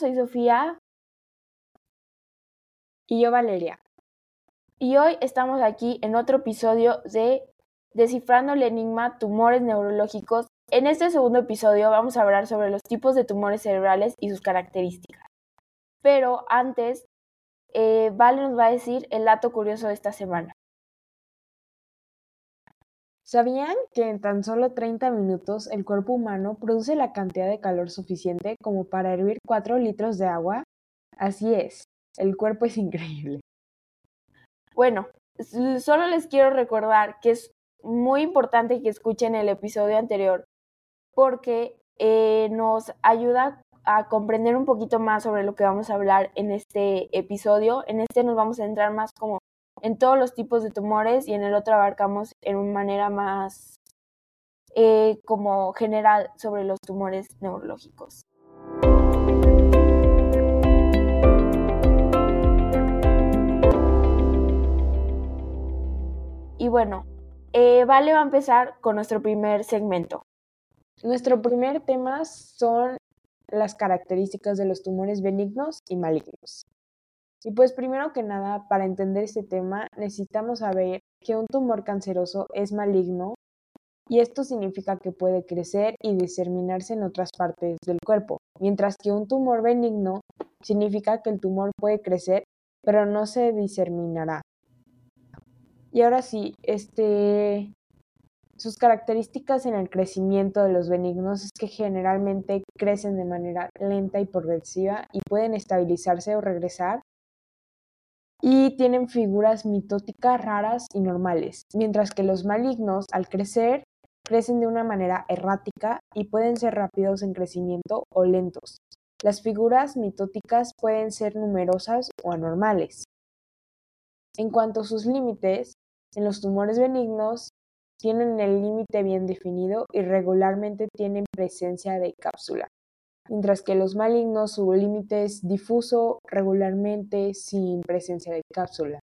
soy Sofía. Y yo Valeria. Y hoy estamos aquí en otro episodio de Descifrando el Enigma Tumores Neurológicos. En este segundo episodio vamos a hablar sobre los tipos de tumores cerebrales y sus características. Pero antes, eh, Vale nos va a decir el dato curioso de esta semana. ¿Sabían que en tan solo 30 minutos el cuerpo humano produce la cantidad de calor suficiente como para hervir 4 litros de agua? Así es, el cuerpo es increíble. Bueno, solo les quiero recordar que es muy importante que escuchen el episodio anterior porque eh, nos ayuda a comprender un poquito más sobre lo que vamos a hablar en este episodio. En este nos vamos a entrar más como en todos los tipos de tumores y en el otro abarcamos en una manera más eh, como general sobre los tumores neurológicos. Y bueno, eh, Vale va a empezar con nuestro primer segmento. Nuestro primer tema son las características de los tumores benignos y malignos. Y pues primero que nada, para entender este tema, necesitamos saber que un tumor canceroso es maligno y esto significa que puede crecer y diseminarse en otras partes del cuerpo, mientras que un tumor benigno significa que el tumor puede crecer pero no se diseminará. Y ahora sí, este sus características en el crecimiento de los benignos es que generalmente crecen de manera lenta y progresiva y pueden estabilizarse o regresar y tienen figuras mitóticas raras y normales, mientras que los malignos, al crecer, crecen de una manera errática y pueden ser rápidos en crecimiento o lentos. Las figuras mitóticas pueden ser numerosas o anormales. En cuanto a sus límites, en los tumores benignos tienen el límite bien definido y regularmente tienen presencia de cápsula mientras que los malignos su límite es difuso regularmente sin presencia de cápsula.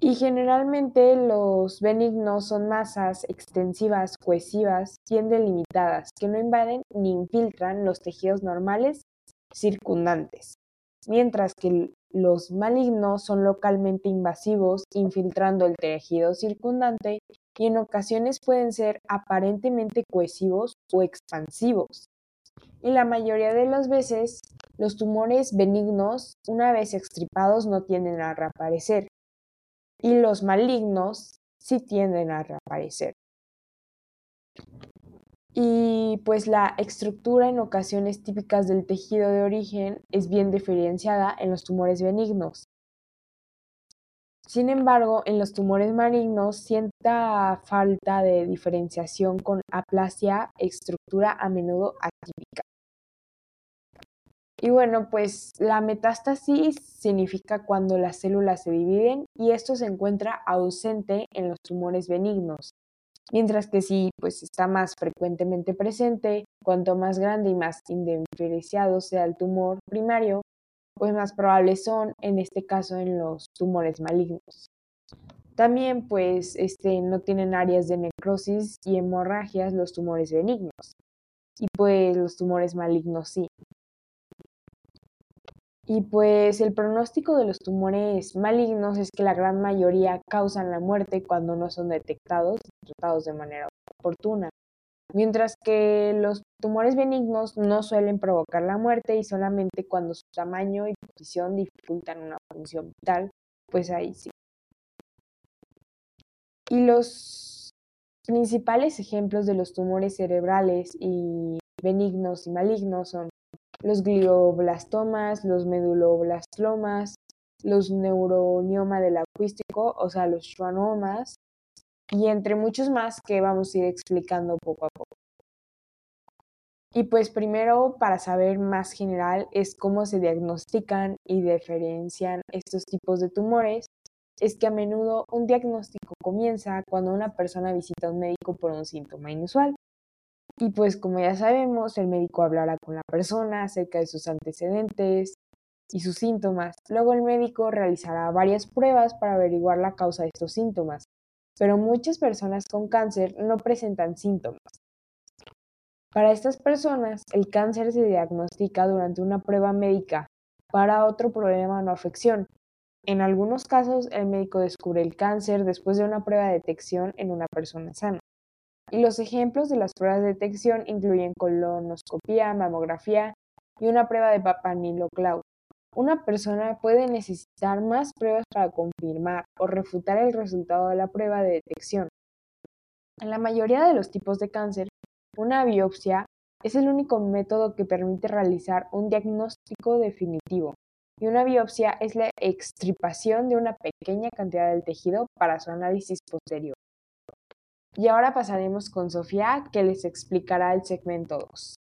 Y generalmente los benignos son masas extensivas, cohesivas, bien delimitadas, que no invaden ni infiltran los tejidos normales circundantes, mientras que los malignos son localmente invasivos, infiltrando el tejido circundante y en ocasiones pueden ser aparentemente cohesivos o expansivos. Y la mayoría de las veces, los tumores benignos, una vez extirpados, no tienden a reaparecer. Y los malignos sí tienden a reaparecer. Y pues la estructura en ocasiones típicas del tejido de origen es bien diferenciada en los tumores benignos. Sin embargo, en los tumores malignos sienta falta de diferenciación con aplasia, estructura a menudo atípica. Y bueno, pues la metástasis significa cuando las células se dividen y esto se encuentra ausente en los tumores benignos. Mientras que si pues está más frecuentemente presente, cuanto más grande y más indiferenciado sea el tumor primario, pues más probables son, en este caso, en los tumores malignos. También, pues, este, no tienen áreas de necrosis y hemorragias los tumores benignos. Y pues los tumores malignos sí. Y pues el pronóstico de los tumores malignos es que la gran mayoría causan la muerte cuando no son detectados y tratados de manera oportuna, mientras que los tumores benignos no suelen provocar la muerte y solamente cuando su tamaño y posición dificultan una función vital, pues ahí sí. Y los principales ejemplos de los tumores cerebrales y benignos y malignos son los glioblastomas, los meduloblastomas, los neuronioma del acuístico, o sea, los schwannomas, y entre muchos más que vamos a ir explicando poco a poco. Y pues primero, para saber más general, es cómo se diagnostican y diferencian estos tipos de tumores, es que a menudo un diagnóstico comienza cuando una persona visita a un médico por un síntoma inusual. Y pues como ya sabemos, el médico hablará con la persona acerca de sus antecedentes y sus síntomas. Luego el médico realizará varias pruebas para averiguar la causa de estos síntomas. Pero muchas personas con cáncer no presentan síntomas. Para estas personas, el cáncer se diagnostica durante una prueba médica para otro problema o afección. En algunos casos, el médico descubre el cáncer después de una prueba de detección en una persona sana. Y los ejemplos de las pruebas de detección incluyen colonoscopia, mamografía y una prueba de Clau. Una persona puede necesitar más pruebas para confirmar o refutar el resultado de la prueba de detección. En la mayoría de los tipos de cáncer, una biopsia es el único método que permite realizar un diagnóstico definitivo, y una biopsia es la extirpación de una pequeña cantidad del tejido para su análisis posterior. Y ahora pasaremos con Sofía, que les explicará el segmento 2.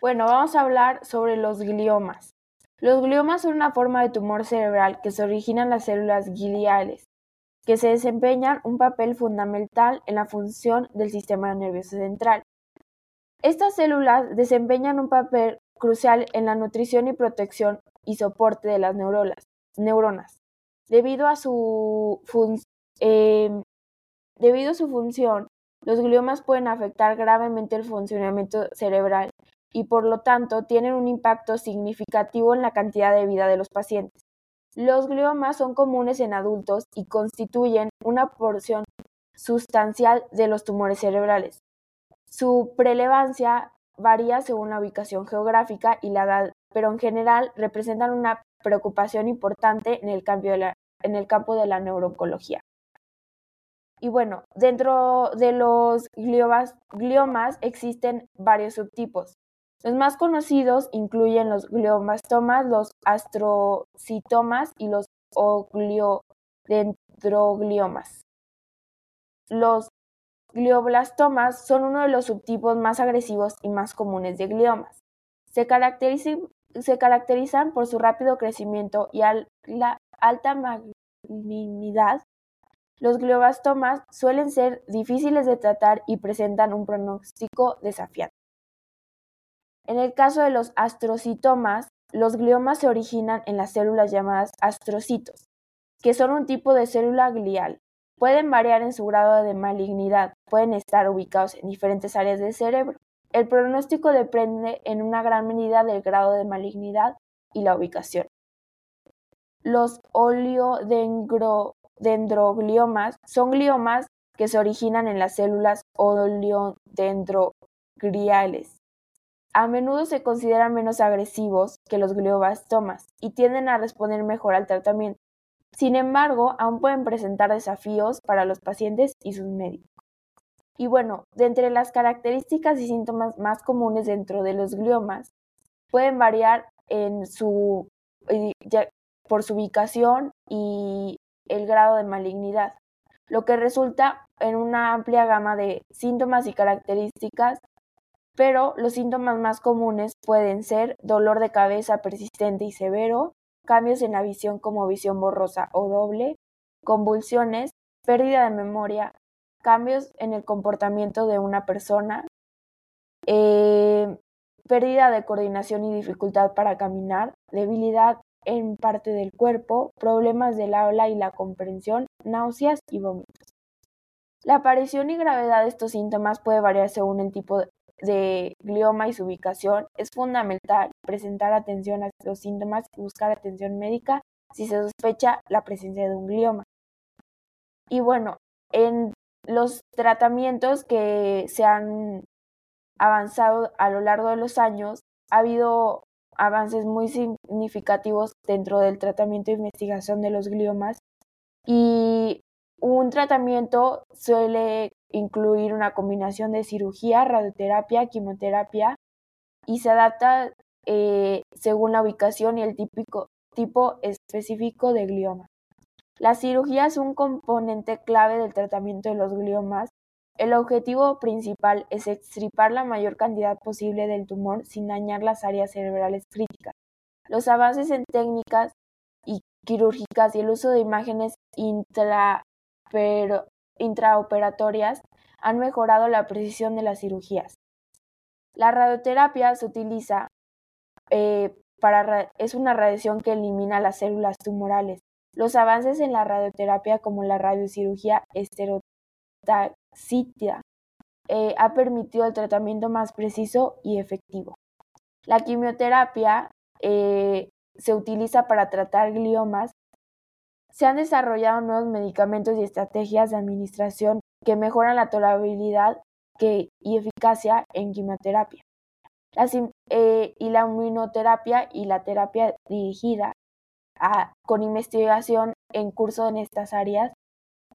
Bueno, vamos a hablar sobre los gliomas. Los gliomas son una forma de tumor cerebral que se origina en las células gliales, que se desempeñan un papel fundamental en la función del sistema nervioso central. Estas células desempeñan un papel crucial en la nutrición y protección y soporte de las neuronas. Debido a su em, Debido a su función, los gliomas pueden afectar gravemente el funcionamiento cerebral y por lo tanto tienen un impacto significativo en la cantidad de vida de los pacientes. Los gliomas son comunes en adultos y constituyen una porción sustancial de los tumores cerebrales. Su prelevancia varía según la ubicación geográfica y la edad, pero en general representan una preocupación importante en el, en el campo de la neurooncología. Y bueno, dentro de los gliomas, existen varios subtipos. Los más conocidos incluyen los gliomastomas, los astrocitomas y los ogliodendrogliomas. Los glioblastomas son uno de los subtipos más agresivos y más comunes de gliomas. Se, se caracterizan por su rápido crecimiento y la alta malignidad los gliobastomas suelen ser difíciles de tratar y presentan un pronóstico desafiante. En el caso de los astrocitomas, los gliomas se originan en las células llamadas astrocitos, que son un tipo de célula glial. Pueden variar en su grado de malignidad, pueden estar ubicados en diferentes áreas del cerebro. El pronóstico depende en una gran medida del grado de malignidad y la ubicación. Los oleodendro dendrogliomas son gliomas que se originan en las células oleodendrogliales. A menudo se consideran menos agresivos que los glioblastomas y tienden a responder mejor al tratamiento. Sin embargo, aún pueden presentar desafíos para los pacientes y sus médicos. Y bueno, de entre las características y síntomas más comunes dentro de los gliomas, pueden variar en su, eh, por su ubicación y el grado de malignidad, lo que resulta en una amplia gama de síntomas y características, pero los síntomas más comunes pueden ser dolor de cabeza persistente y severo, cambios en la visión como visión borrosa o doble, convulsiones, pérdida de memoria, cambios en el comportamiento de una persona, eh, pérdida de coordinación y dificultad para caminar, debilidad en parte del cuerpo, problemas del habla y la comprensión, náuseas y vómitos. La aparición y gravedad de estos síntomas puede variar según el tipo de glioma y su ubicación. Es fundamental presentar atención a los síntomas y buscar atención médica si se sospecha la presencia de un glioma. Y bueno, en los tratamientos que se han avanzado a lo largo de los años, ha habido avances muy significativos dentro del tratamiento e investigación de los gliomas y un tratamiento suele incluir una combinación de cirugía, radioterapia, quimioterapia y se adapta eh, según la ubicación y el típico, tipo específico de glioma. La cirugía es un componente clave del tratamiento de los gliomas el objetivo principal es extirpar la mayor cantidad posible del tumor sin dañar las áreas cerebrales críticas. Los avances en técnicas y quirúrgicas y el uso de imágenes intraoperatorias han mejorado la precisión de las cirugías. La radioterapia se utiliza eh, para es una radiación que elimina las células tumorales. Los avances en la radioterapia como la radiocirugía eh, ha permitido el tratamiento más preciso y efectivo. La quimioterapia eh, se utiliza para tratar gliomas. Se han desarrollado nuevos medicamentos y estrategias de administración que mejoran la tolerabilidad y eficacia en quimioterapia. Eh, y la inmunoterapia y la terapia dirigida con investigación en curso en estas áreas,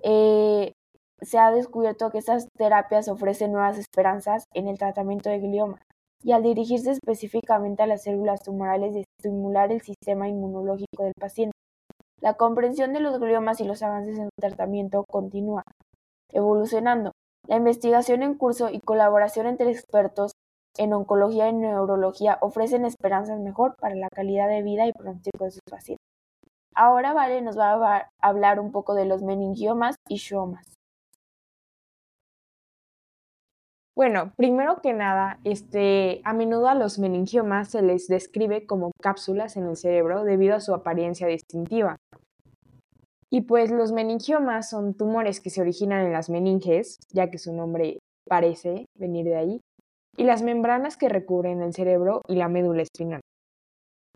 eh, se ha descubierto que estas terapias ofrecen nuevas esperanzas en el tratamiento de glioma y al dirigirse específicamente a las células tumorales y estimular el sistema inmunológico del paciente. La comprensión de los gliomas y los avances en el tratamiento continúa evolucionando. La investigación en curso y colaboración entre expertos en oncología y neurología ofrecen esperanzas mejor para la calidad de vida y pronóstico de sus pacientes. Ahora Vale nos va a hablar un poco de los meningiomas y schwannomas. Bueno, primero que nada, este, a menudo a los meningiomas se les describe como cápsulas en el cerebro debido a su apariencia distintiva. Y pues los meningiomas son tumores que se originan en las meninges, ya que su nombre parece venir de ahí, y las membranas que recubren el cerebro y la médula espinal.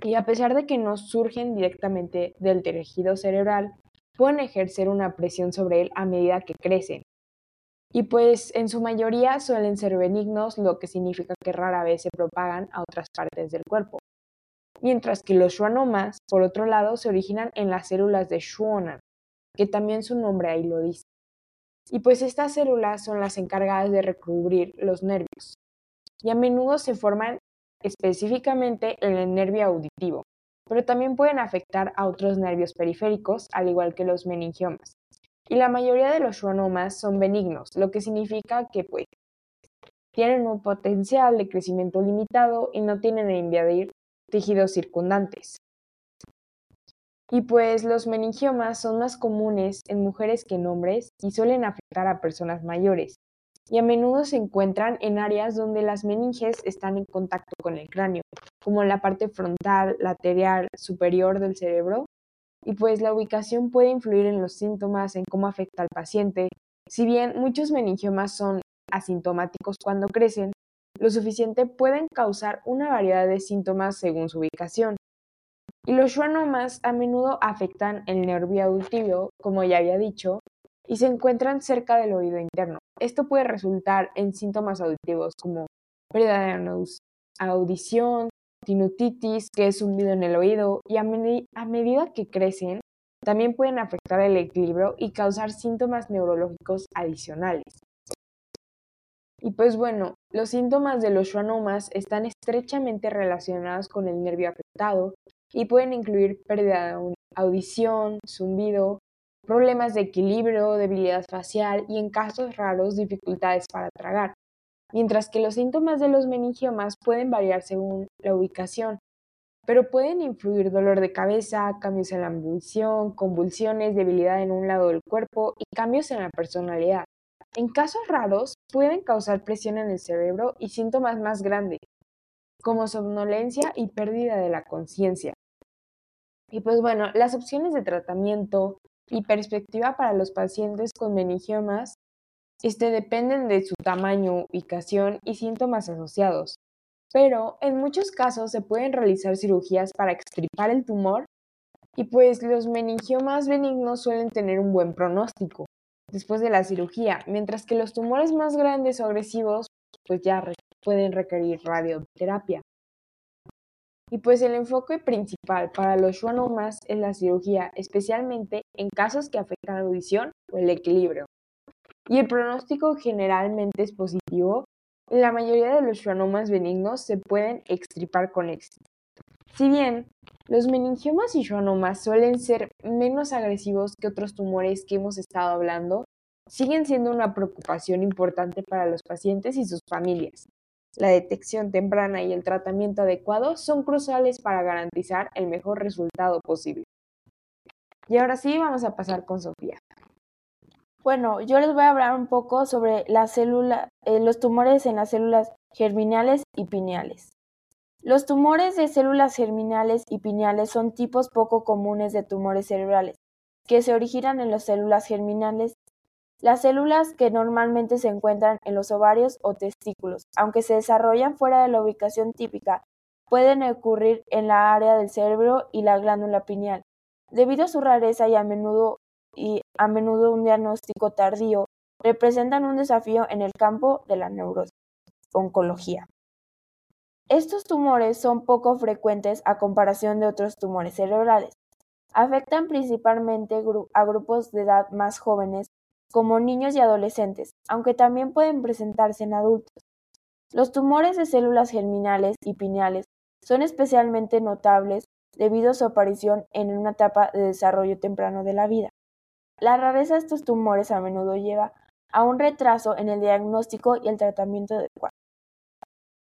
Y a pesar de que no surgen directamente del tejido cerebral, pueden ejercer una presión sobre él a medida que crecen, y pues en su mayoría suelen ser benignos, lo que significa que rara vez se propagan a otras partes del cuerpo. Mientras que los schwannomas, por otro lado, se originan en las células de Schwann, que también su nombre ahí lo dice. Y pues estas células son las encargadas de recubrir los nervios. Y a menudo se forman específicamente en el nervio auditivo, pero también pueden afectar a otros nervios periféricos, al igual que los meningiomas y la mayoría de los schwannomas son benignos, lo que significa que pues tienen un potencial de crecimiento limitado y no tienen a invadir tejidos circundantes. Y pues los meningiomas son más comunes en mujeres que en hombres y suelen afectar a personas mayores. Y a menudo se encuentran en áreas donde las meninges están en contacto con el cráneo, como la parte frontal, lateral, superior del cerebro y pues la ubicación puede influir en los síntomas, en cómo afecta al paciente. Si bien muchos meningiomas son asintomáticos cuando crecen, lo suficiente pueden causar una variedad de síntomas según su ubicación. Y los schwannomas a menudo afectan el nervio auditivo, como ya había dicho, y se encuentran cerca del oído interno. Esto puede resultar en síntomas auditivos como pérdida de audición, tinnitus, que es un zumbido en el oído, y a, medida que crecen, también pueden afectar el equilibrio y causar síntomas neurológicos adicionales. Y pues bueno, los síntomas de los schwannomas están estrechamente relacionados con el nervio afectado y pueden incluir pérdida de audición, zumbido, problemas de equilibrio, debilidad facial y en casos raros dificultades para tragar mientras que los síntomas de los meningiomas pueden variar según la ubicación, pero pueden influir dolor de cabeza, cambios en la visión, convulsiones, debilidad en un lado del cuerpo y cambios en la personalidad. En casos raros, pueden causar presión en el cerebro y síntomas más grandes, como somnolencia y pérdida de la conciencia. Y pues bueno, las opciones de tratamiento y perspectiva para los pacientes con meningiomas este, dependen de su tamaño, ubicación y síntomas asociados. Pero en muchos casos se pueden realizar cirugías para extirpar el tumor y pues los meningiomas benignos suelen tener un buen pronóstico después de la cirugía, mientras que los tumores más grandes o agresivos pues ya pueden requerir radioterapia. Y pues el enfoque principal para los schwannomas es la cirugía, especialmente en casos que afectan la audición o el equilibrio y el pronóstico generalmente es positivo, la mayoría de los schwannomas benignos se pueden extirpar con éxito. Si bien los meningiomas y schwannomas suelen ser menos agresivos que otros tumores que hemos estado hablando, siguen siendo una preocupación importante para los pacientes y sus familias. La detección temprana y el tratamiento adecuado son cruciales para garantizar el mejor resultado posible. Y ahora sí, vamos a pasar con Sofía. Bueno, yo les voy a hablar un poco sobre eh, los tumores en las células germinales y pineales. Los tumores de células germinales y pineales son tipos poco comunes de tumores cerebrales, que se originan en las células germinales Las células que normalmente se encuentran en los ovarios o testículos, aunque se desarrollan fuera de la ubicación típica, pueden ocurrir en la área del cerebro y la glándula pineal. Debido a su rareza y a menudo, y a menudo un diagnóstico tardío, representan un desafío en el campo de la oncología. Estos tumores son poco frecuentes a comparación de otros tumores cerebrales. Afectan principalmente a grupos de edad más jóvenes como niños y adolescentes, aunque también pueden presentarse en adultos. Los tumores de células germinales y pineales son especialmente notables debido a su aparición en una etapa de desarrollo temprano de la vida. La rareza de estos tumores a menudo lleva a un retraso en el diagnóstico y el tratamiento adecuado.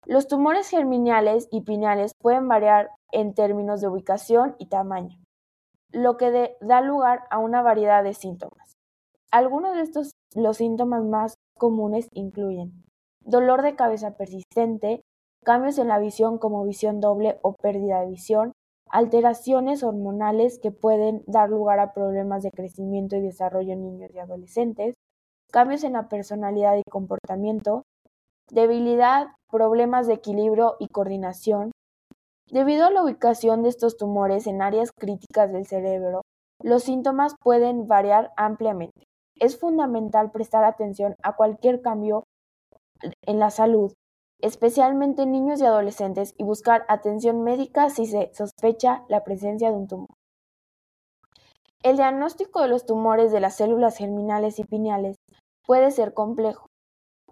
Los tumores germinales y pineales pueden variar en términos de ubicación y tamaño, lo que da lugar a una variedad de síntomas. Algunos de estos los síntomas más comunes incluyen dolor de cabeza persistente, cambios en la visión como visión doble o pérdida de visión, alteraciones hormonales que pueden dar lugar a problemas de crecimiento y desarrollo en niños y adolescentes, cambios en la personalidad y comportamiento, debilidad, problemas de equilibrio y coordinación. Debido a la ubicación de estos tumores en áreas críticas del cerebro, los síntomas pueden variar ampliamente. Es fundamental prestar atención a cualquier cambio en la salud, especialmente en niños y adolescentes, y buscar atención médica si se sospecha la presencia de un tumor. El diagnóstico de los tumores de las células germinales y pineales puede ser complejo.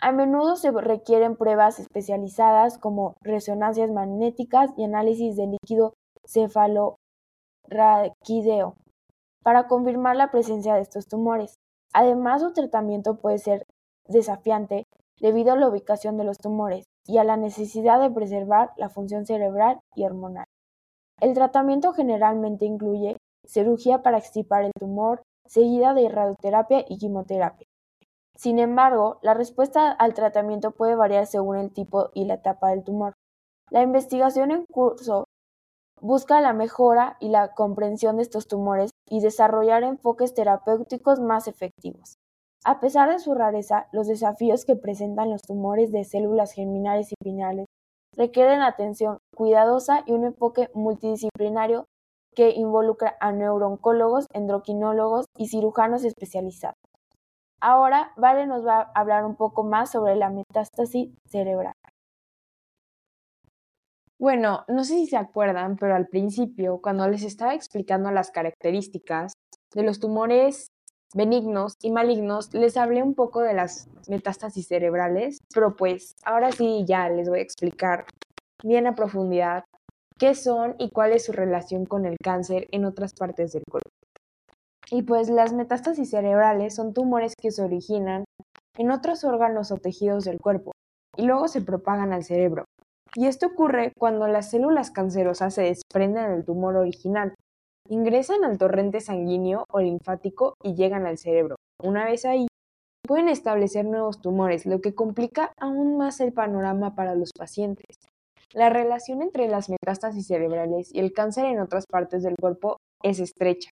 A menudo se requieren pruebas especializadas como resonancias magnéticas y análisis de líquido cefalorraquídeo para confirmar la presencia de estos tumores. Además, su tratamiento puede ser desafiante debido a la ubicación de los tumores y a la necesidad de preservar la función cerebral y hormonal. El tratamiento generalmente incluye cirugía para extirpar el tumor, seguida de radioterapia y quimioterapia. Sin embargo, la respuesta al tratamiento puede variar según el tipo y la etapa del tumor. La investigación en curso busca la mejora y la comprensión de estos tumores y desarrollar enfoques terapéuticos más efectivos. A pesar de su rareza, los desafíos que presentan los tumores de células germinales y pineales requieren atención cuidadosa y un enfoque multidisciplinario que involucra a neurooncólogos, endocrinólogos y cirujanos especializados. Ahora, Vale nos va a hablar un poco más sobre la metástasis cerebral. Bueno, no sé si se acuerdan, pero al principio, cuando les estaba explicando las características de los tumores benignos y malignos, les hablé un poco de las metástasis cerebrales, pero pues ahora sí ya les voy a explicar bien a profundidad qué son y cuál es su relación con el cáncer en otras partes del cuerpo. Y pues las metástasis cerebrales son tumores que se originan en otros órganos o tejidos del cuerpo y luego se propagan al cerebro. Y esto ocurre cuando las células cancerosas se desprenden del tumor original, ingresan al torrente sanguíneo o linfático y llegan al cerebro. Una vez ahí, pueden establecer nuevos tumores, lo que complica aún más el panorama para los pacientes. La relación entre las metástasis cerebrales y el cáncer en otras partes del cuerpo es estrecha.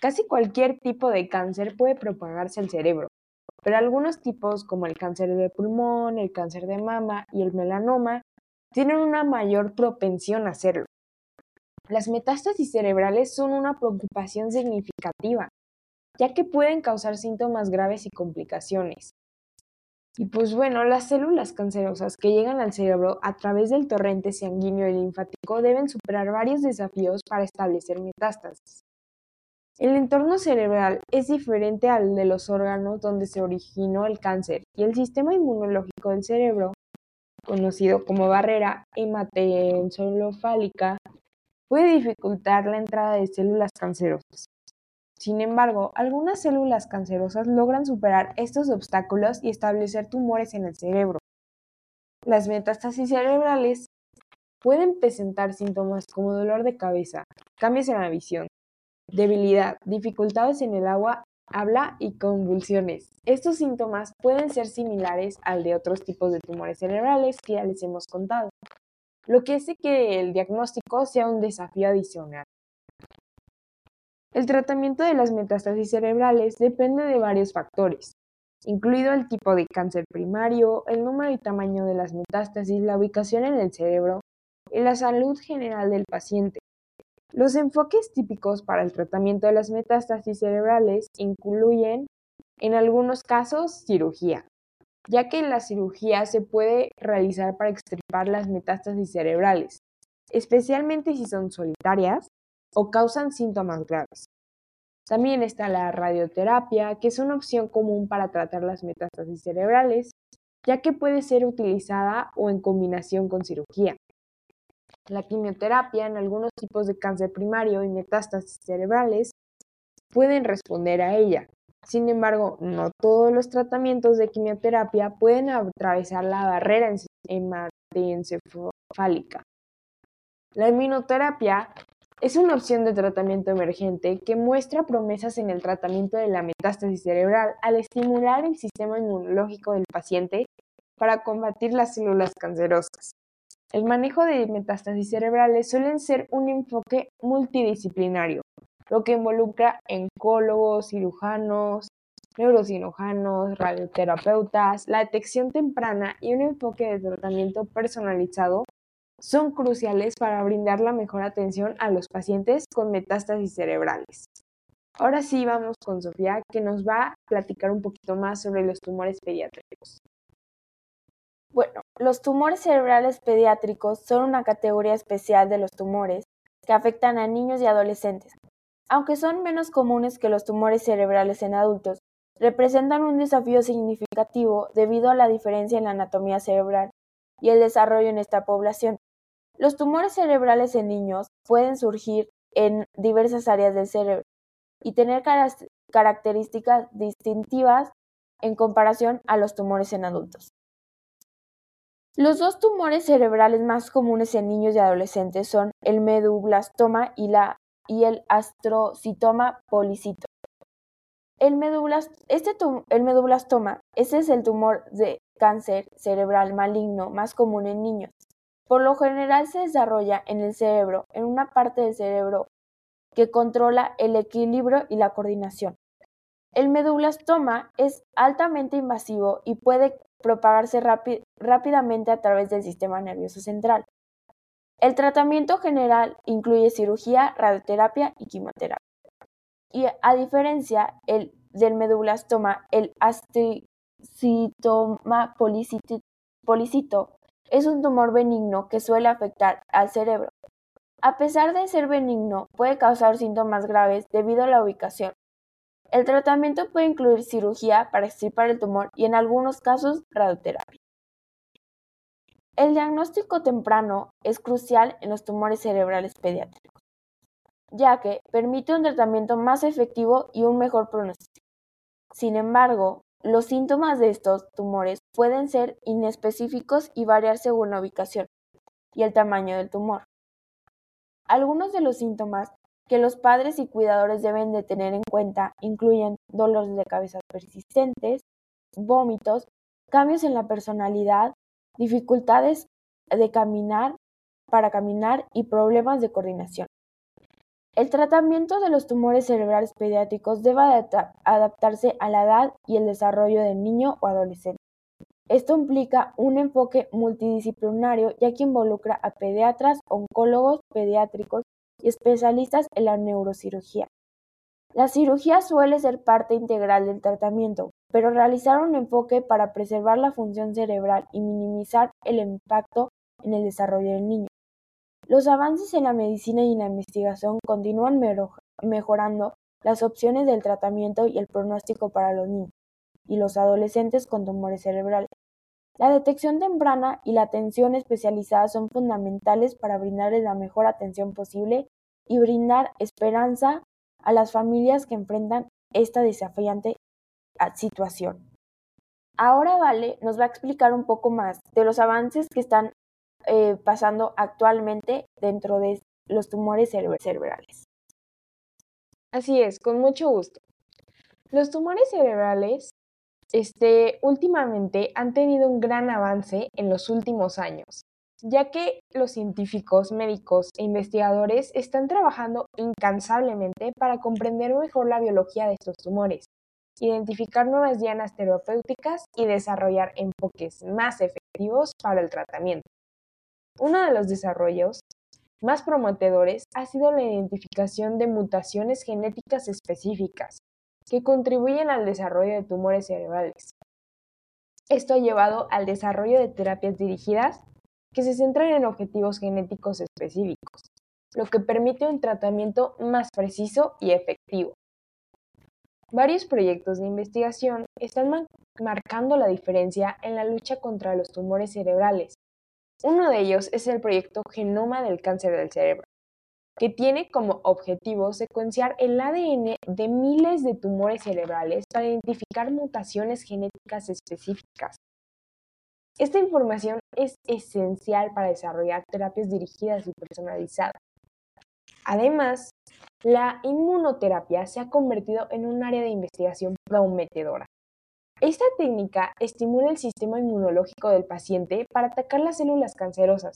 Casi cualquier tipo de cáncer puede propagarse al cerebro, pero algunos tipos como el cáncer de pulmón, el cáncer de mama y el melanoma tienen una mayor propensión a hacerlo. Las metástasis cerebrales son una preocupación significativa, ya que pueden causar síntomas graves y complicaciones. Y pues bueno, las células cancerosas que llegan al cerebro a través del torrente sanguíneo y linfático deben superar varios desafíos para establecer metástasis. El entorno cerebral es diferente al de los órganos donde se originó el cáncer y el sistema inmunológico del cerebro conocido como barrera hematoencefálica, puede dificultar la entrada de células cancerosas. Sin embargo, algunas células cancerosas logran superar estos obstáculos y establecer tumores en el cerebro. Las metástasis cerebrales pueden presentar síntomas como dolor de cabeza, cambios en la visión, debilidad, dificultades en el agua habla y convulsiones. Estos síntomas pueden ser similares al de otros tipos de tumores cerebrales que ya les hemos contado, lo que hace que el diagnóstico sea un desafío adicional. El tratamiento de las metástasis cerebrales depende de varios factores, incluido el tipo de cáncer primario, el número y tamaño de las metástasis, la ubicación en el cerebro y la salud general del paciente. Los enfoques típicos para el tratamiento de las metástasis cerebrales incluyen, en algunos casos, cirugía, ya que la cirugía se puede realizar para extirpar las metástasis cerebrales, especialmente si son solitarias o causan síntomas graves. También está la radioterapia, que es una opción común para tratar las metástasis cerebrales, ya que puede ser utilizada o en combinación con cirugía. La quimioterapia en algunos tipos de cáncer primario y metástasis cerebrales pueden responder a ella. Sin embargo, no todos los tratamientos de quimioterapia pueden atravesar la barrera hematoencefálica. La inmunoterapia es una opción de tratamiento emergente que muestra promesas en el tratamiento de la metástasis cerebral al estimular el sistema inmunológico del paciente para combatir las células cancerosas. El manejo de metástasis cerebrales suele ser un enfoque multidisciplinario, lo que involucra oncólogos, cirujanos, neurocirujanos, radioterapeutas, la detección temprana y un enfoque de tratamiento personalizado son cruciales para brindar la mejor atención a los pacientes con metástasis cerebrales. Ahora sí vamos con Sofía, que nos va a platicar un poquito más sobre los tumores pediátricos. Bueno, los tumores cerebrales pediátricos son una categoría especial de los tumores que afectan a niños y adolescentes. Aunque son menos comunes que los tumores cerebrales en adultos, representan un desafío significativo debido a la diferencia en la anatomía cerebral y el desarrollo en esta población. Los tumores cerebrales en niños pueden surgir en diversas áreas del cerebro y tener características distintivas en comparación a los tumores en adultos. Los dos tumores cerebrales más comunes en niños y adolescentes son el medublastoma y, y el astrocitoma policito. El, este el medublastoma, ese es el tumor de cáncer cerebral maligno más común en niños. Por lo general se desarrolla en el cerebro, en una parte del cerebro que controla el equilibrio y la coordinación. El medublastoma es altamente invasivo y puede propagarse rápidamente a través del sistema nervioso central. El tratamiento general incluye cirugía, radioterapia y quimioterapia. Y a diferencia el, del medublastoma, el asticitoma policito es un tumor benigno que suele afectar al cerebro. A pesar de ser benigno, puede causar síntomas graves debido a la ubicación, el tratamiento puede incluir cirugía para extirpar el tumor y en algunos casos radioterapia. El diagnóstico temprano es crucial en los tumores cerebrales pediátricos, ya que permite un tratamiento más efectivo y un mejor pronóstico. Sin embargo, los síntomas de estos tumores pueden ser inespecíficos y variar según la ubicación y el tamaño del tumor. Algunos de los síntomas que los padres y cuidadores deben de tener en cuenta incluyen dolores de cabeza persistentes, vómitos, cambios en la personalidad, dificultades de caminar para caminar y problemas de coordinación. El tratamiento de los tumores cerebrales pediátricos debe adaptarse a la edad y el desarrollo del niño o adolescente. Esto implica un enfoque multidisciplinario ya que involucra a pediatras, oncólogos pediátricos y especialistas en la neurocirugía. La cirugía suele ser parte integral del tratamiento, pero realizar un enfoque para preservar la función cerebral y minimizar el impacto en el desarrollo del niño. Los avances en la medicina y en la investigación continúan mejorando las opciones del tratamiento y el pronóstico para los niños y los adolescentes con tumores cerebrales. La detección temprana y la atención especializada son fundamentales para brindarles la mejor atención posible y brindar esperanza a las familias que enfrentan esta desafiante situación. Ahora Vale nos va a explicar un poco más de los avances que están eh, pasando actualmente dentro de los tumores cerebrales. Así es, con mucho gusto. Los tumores cerebrales este, últimamente han tenido un gran avance en los últimos años, ya que los científicos, médicos e investigadores están trabajando incansablemente para comprender mejor la biología de estos tumores identificar nuevas dianas terapéuticas y desarrollar enfoques más efectivos para el tratamiento. Uno de los desarrollos más prometedores ha sido la identificación de mutaciones genéticas específicas que contribuyen al desarrollo de tumores cerebrales. Esto ha llevado al desarrollo de terapias dirigidas que se centran en objetivos genéticos específicos, lo que permite un tratamiento más preciso y efectivo. Varios proyectos de investigación están marcando la diferencia en la lucha contra los tumores cerebrales. Uno de ellos es el proyecto Genoma del Cáncer del Cerebro, que tiene como objetivo secuenciar el ADN de miles de tumores cerebrales para identificar mutaciones genéticas específicas. Esta información es esencial para desarrollar terapias dirigidas y personalizadas. Además, la inmunoterapia se ha convertido en un área de investigación prometedora. Esta técnica estimula el sistema inmunológico del paciente para atacar las células cancerosas.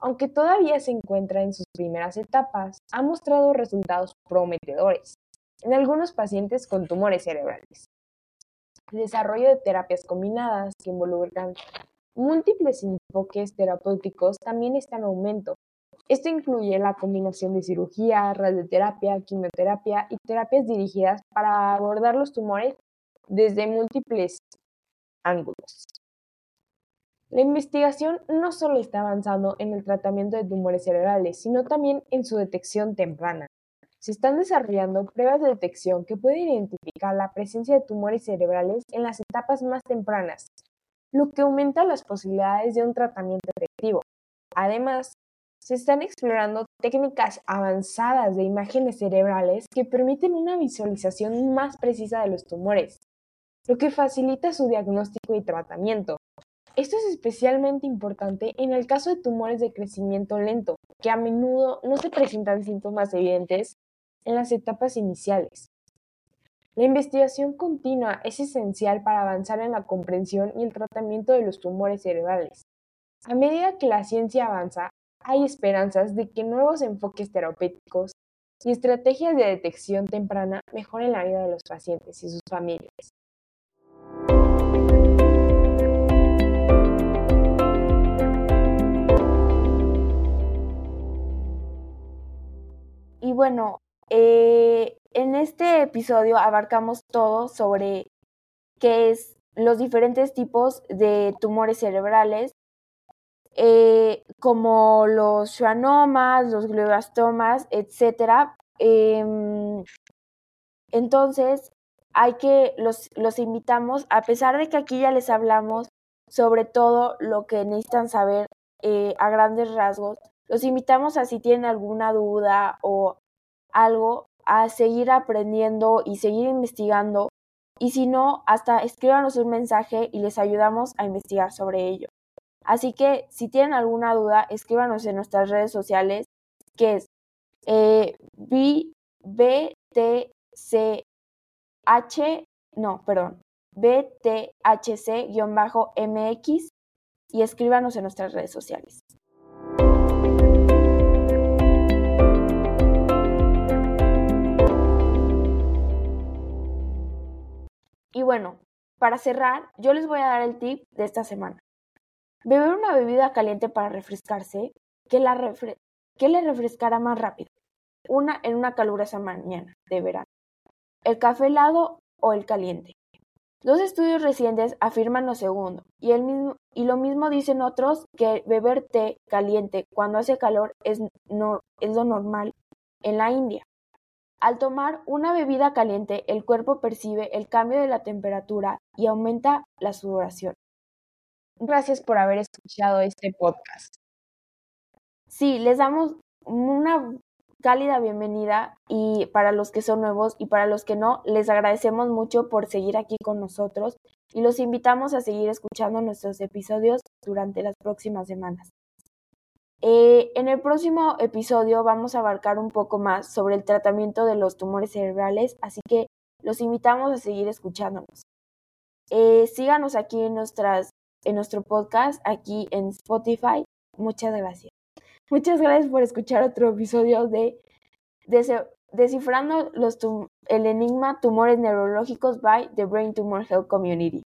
Aunque todavía se encuentra en sus primeras etapas, ha mostrado resultados prometedores en algunos pacientes con tumores cerebrales. El desarrollo de terapias combinadas que involucran múltiples enfoques terapéuticos también está en aumento, esto incluye la combinación de cirugía, radioterapia, quimioterapia y terapias dirigidas para abordar los tumores desde múltiples ángulos. La investigación no solo está avanzando en el tratamiento de tumores cerebrales, sino también en su detección temprana. Se están desarrollando pruebas de detección que pueden identificar la presencia de tumores cerebrales en las etapas más tempranas, lo que aumenta las posibilidades de un tratamiento efectivo. Además, se están explorando técnicas avanzadas de imágenes cerebrales que permiten una visualización más precisa de los tumores, lo que facilita su diagnóstico y tratamiento. Esto es especialmente importante en el caso de tumores de crecimiento lento, que a menudo no se presentan síntomas evidentes en las etapas iniciales. La investigación continua es esencial para avanzar en la comprensión y el tratamiento de los tumores cerebrales. A medida que la ciencia avanza, hay esperanzas de que nuevos enfoques terapéuticos y estrategias de detección temprana mejoren la vida de los pacientes y sus familias. Y bueno, eh, en este episodio abarcamos todo sobre qué es los diferentes tipos de tumores cerebrales eh, como los schwannomas, los glioblastomas, etc. Em, entonces, hay que, los, los invitamos, a pesar de que aquí ya les hablamos sobre todo lo que necesitan saber eh, a grandes rasgos, los invitamos a si tienen alguna duda o algo, a seguir aprendiendo y seguir investigando. Y si no, hasta escríbanos un mensaje y les ayudamos a investigar sobre ello. Así que si tienen alguna duda, escríbanos en nuestras redes sociales, que es eh, BTCH, no, perdón, BTHC-MX y escríbanos en nuestras redes sociales. Y bueno, para cerrar, yo les voy a dar el tip de esta semana. Beber una bebida caliente para refrescarse, ¿qué, la le refrescará más rápido? Una en una calurosa mañana de verano. ¿El café helado o el caliente? Dos estudios recientes afirman lo segundo, y, el mismo, y lo mismo dicen otros que beber té caliente cuando hace calor es, no, es lo normal en la India. Al tomar una bebida caliente, el cuerpo percibe el cambio de la temperatura y aumenta la sudoración. Gracias por haber escuchado este podcast. Sí, les damos una cálida bienvenida y para los que son nuevos y para los que no, les agradecemos mucho por seguir aquí con nosotros y los invitamos a seguir escuchando nuestros episodios durante las próximas semanas. Eh, en el próximo episodio vamos a abarcar un poco más sobre el tratamiento de los tumores cerebrales, así que los invitamos a seguir escuchándonos. Eh, síganos aquí en nuestras en nuestro podcast aquí en Spotify. Muchas gracias. Muchas gracias por escuchar otro episodio de, Descifrando el enigma tumores neurológicos by the Brain Tumor Health Community.